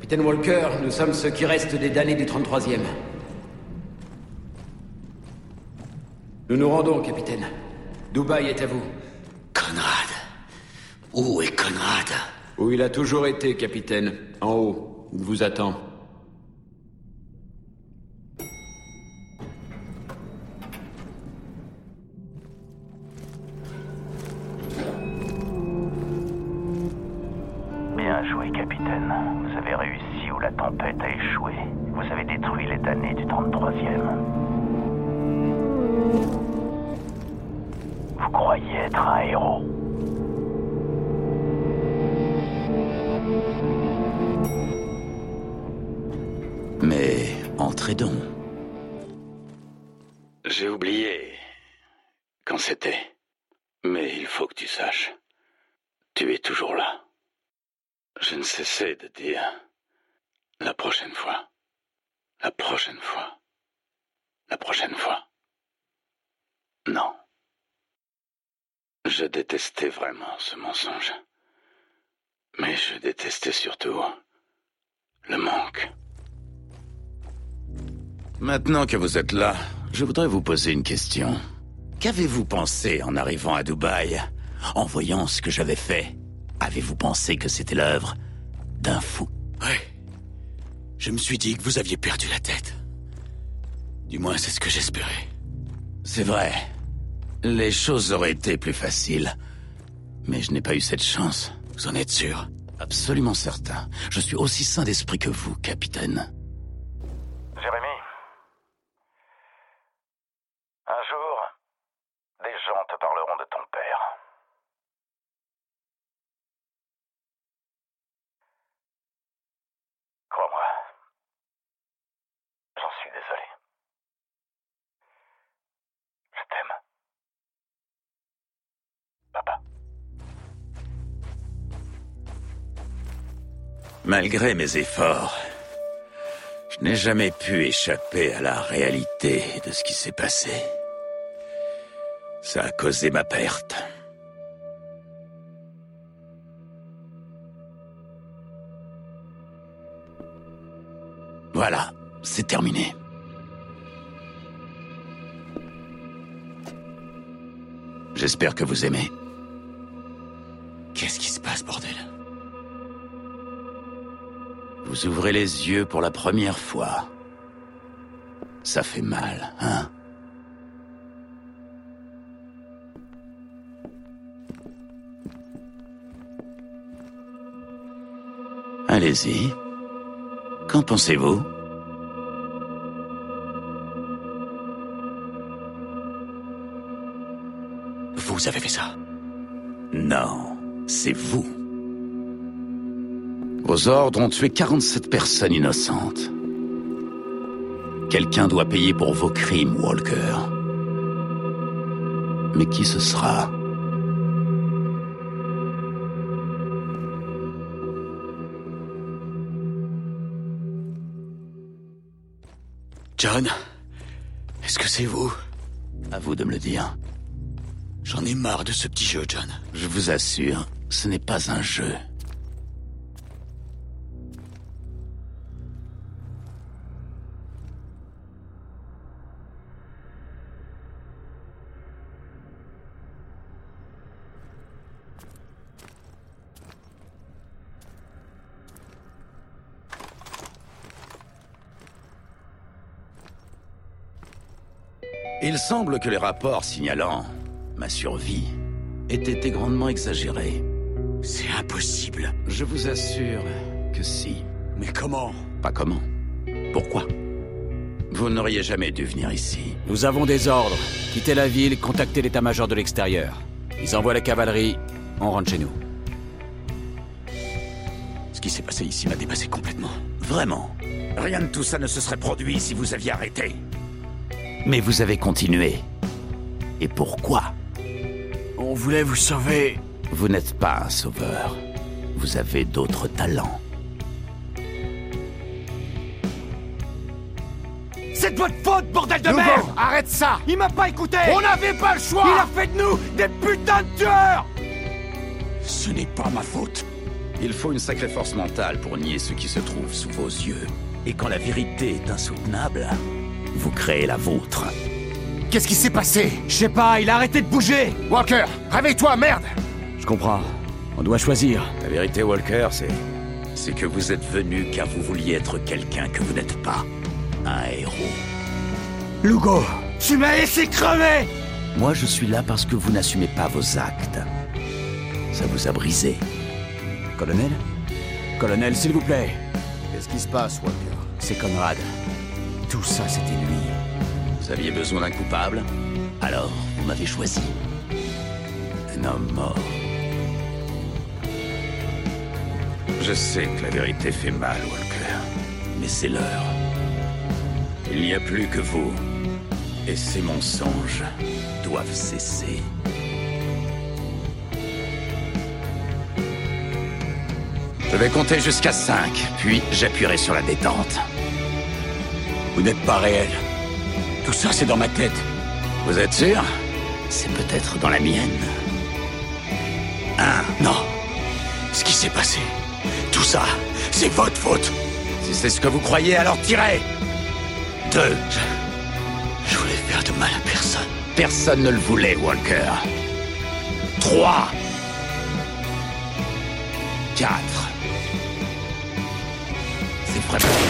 Capitaine Walker, nous sommes ceux qui restent des damnés du 33e. Nous nous rendons, capitaine. Dubaï est à vous. Conrad. Où est Conrad? Où il a toujours été, capitaine. En haut. Il vous attend. Joué, capitaine. Vous avez réussi où la tempête a échoué. Vous avez détruit les damnés du 33e. Vous croyez être un héros? Mais entrez donc. J'ai oublié quand c'était. Mais il faut que tu saches. Tu es toujours là. Je ne cessais de dire la prochaine fois. La prochaine fois. La prochaine fois. Non. Je détestais vraiment ce mensonge. Mais je détestais surtout le manque. Maintenant que vous êtes là, je voudrais vous poser une question. Qu'avez-vous pensé en arrivant à Dubaï En voyant ce que j'avais fait, avez-vous pensé que c'était l'œuvre d'un fou? Ouais. Je me suis dit que vous aviez perdu la tête. Du moins, c'est ce que j'espérais. C'est vrai. Les choses auraient été plus faciles. Mais je n'ai pas eu cette chance. Vous en êtes sûr? Absolument certain. Je suis aussi sain d'esprit que vous, capitaine. Malgré mes efforts, je n'ai jamais pu échapper à la réalité de ce qui s'est passé. Ça a causé ma perte. Voilà, c'est terminé. J'espère que vous aimez. Vous ouvrez les yeux pour la première fois. Ça fait mal, hein? Allez-y. Qu'en pensez-vous? Vous avez fait ça? Non, c'est vous. Vos ordres ont tué 47 personnes innocentes. Quelqu'un doit payer pour vos crimes, Walker. Mais qui ce sera? John Est-ce que c'est vous? À vous de me le dire. J'en ai marre de ce petit jeu, John. Je vous assure, ce n'est pas un jeu. Il semble que les rapports signalant ma survie aient été grandement exagérés. C'est impossible. Je vous assure que si. Mais comment? Pas comment. Pourquoi? Vous n'auriez jamais dû venir ici. Nous avons des ordres. Quittez la ville, contactez l'état-major de l'extérieur. Ils envoient la cavalerie, on rentre chez nous. Ce qui s'est passé ici m'a dépassé complètement. Vraiment. Rien de tout ça ne se serait produit si vous aviez arrêté. Mais vous avez continué. Et pourquoi? On voulait vous sauver. Vous n'êtes pas un sauveur. Vous avez d'autres talents. C'est de votre faute, bordel de merde arrête ça Il m'a pas écouté On n'avait pas le choix Il a fait de nous des putains de tueurs Ce n'est pas ma faute. Il faut une sacrée force mentale pour nier ce qui se trouve sous vos yeux. Et quand la vérité est insoutenable, vous créez la vôtre. Qu'est-ce qui s'est passé? Je sais pas, il a arrêté de bouger Walker, réveille-toi, merde Je comprends. On doit choisir. La vérité, Walker, c'est. C'est que vous êtes venu car vous vouliez être quelqu'un que vous n'êtes pas. Un héros. Lugo Tu m'as laissé crever Moi, je suis là parce que vous n'assumez pas vos actes. Ça vous a brisé. Colonel? Colonel, s'il vous plaît. Qu'est-ce qui se passe, Walker? C'est Conrad. Tout ça, c'était lui. Vous aviez besoin d'un coupable Alors, vous m'avez choisi. Un homme mort. Je sais que la vérité fait mal, Walker. Mais c'est l'heure. Il n'y a plus que vous. Et ces mensonges doivent cesser. Je vais compter jusqu'à 5, puis j'appuierai sur la détente. Vous n'êtes pas réel. Tout ça, c'est dans ma tête. Vous êtes sûr? C'est peut-être dans la mienne. Un. Non. Ce qui s'est passé, tout ça, c'est votre faute. Si c'est ce que vous croyez, alors tirez Deux. Je voulais faire de mal à personne. Personne ne le voulait, Walker. Trois. Quatre. C'est vraiment...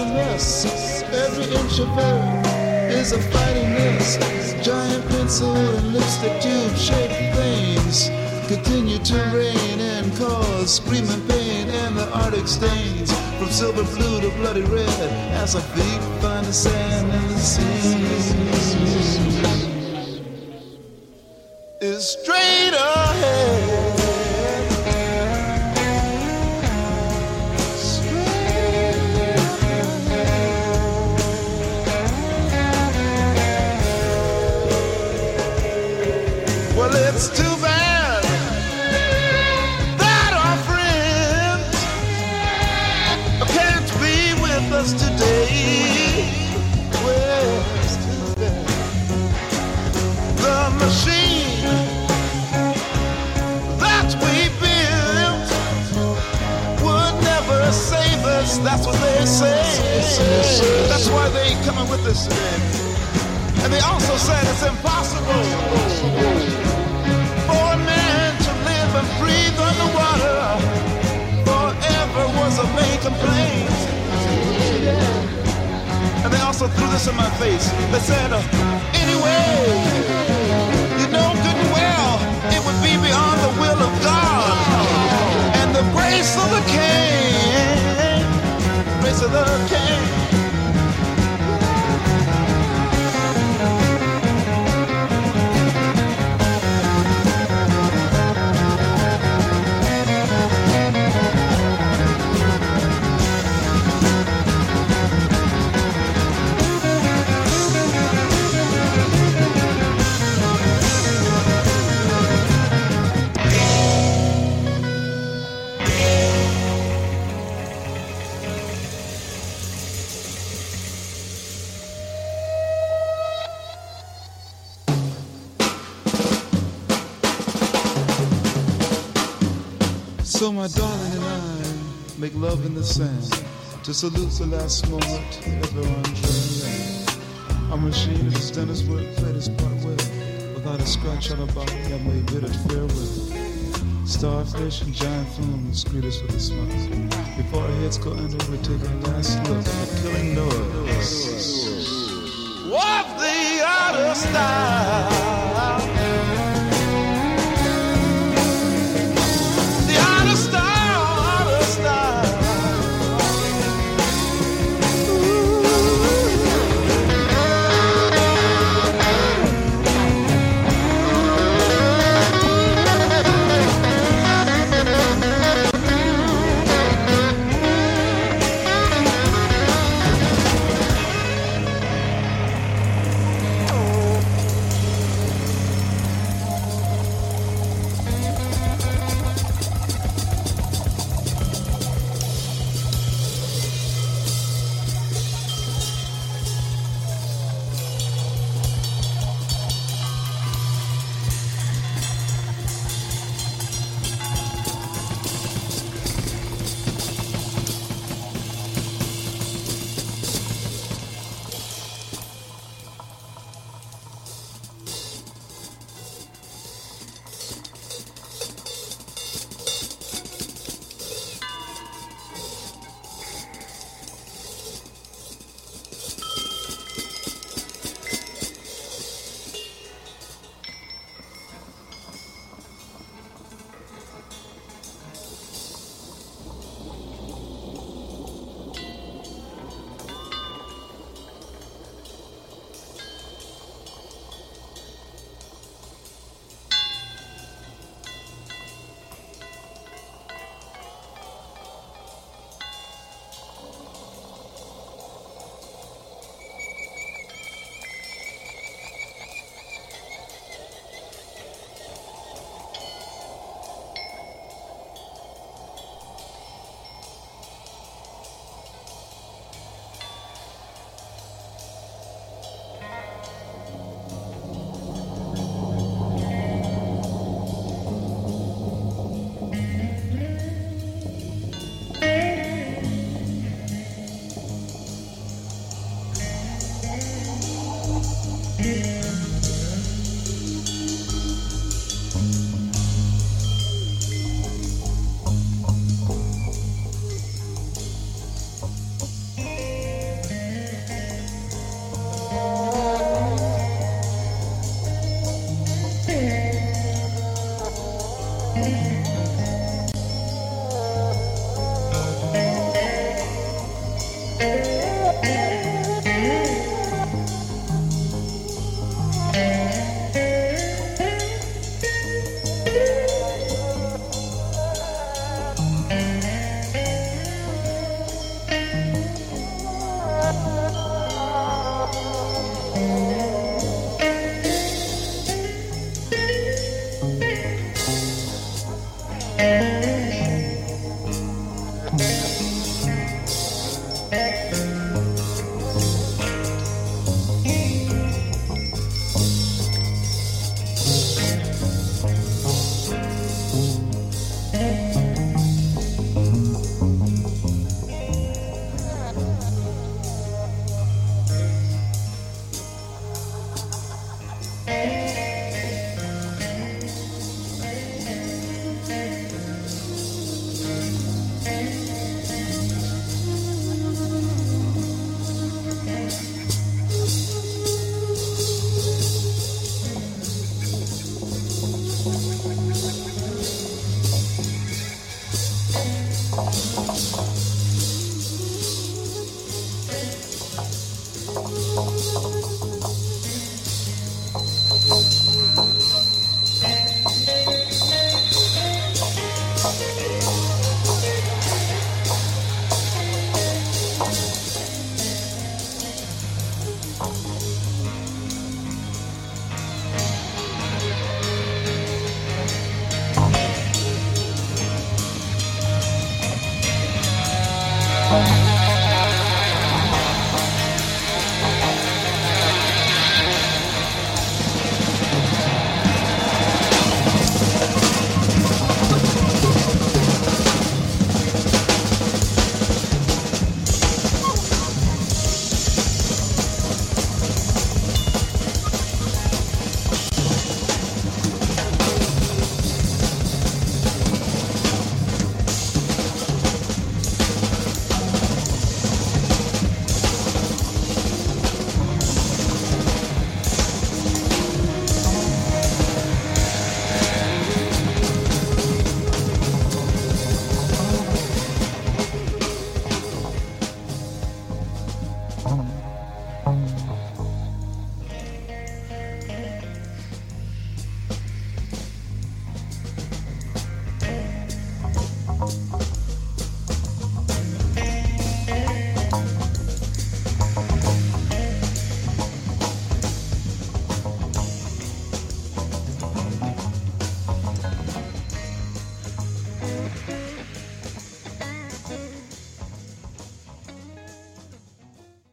mess? Every inch of her is a fighting mess. Giant pencil and lipstick tube shaped things continue to rain and cause screaming pain and the arctic stains from silver blue to bloody red as our feet find the sand and the sea. Is my darling and I make love in the sand to salute the last moment ever on dry land. Our machine has done its work, played its part well, without a scratch on our body. I may bid it farewell. Starfish and giant flumes greet us with a smile. Before our heads go under, we take a last look at killing noise. Walk the outer style.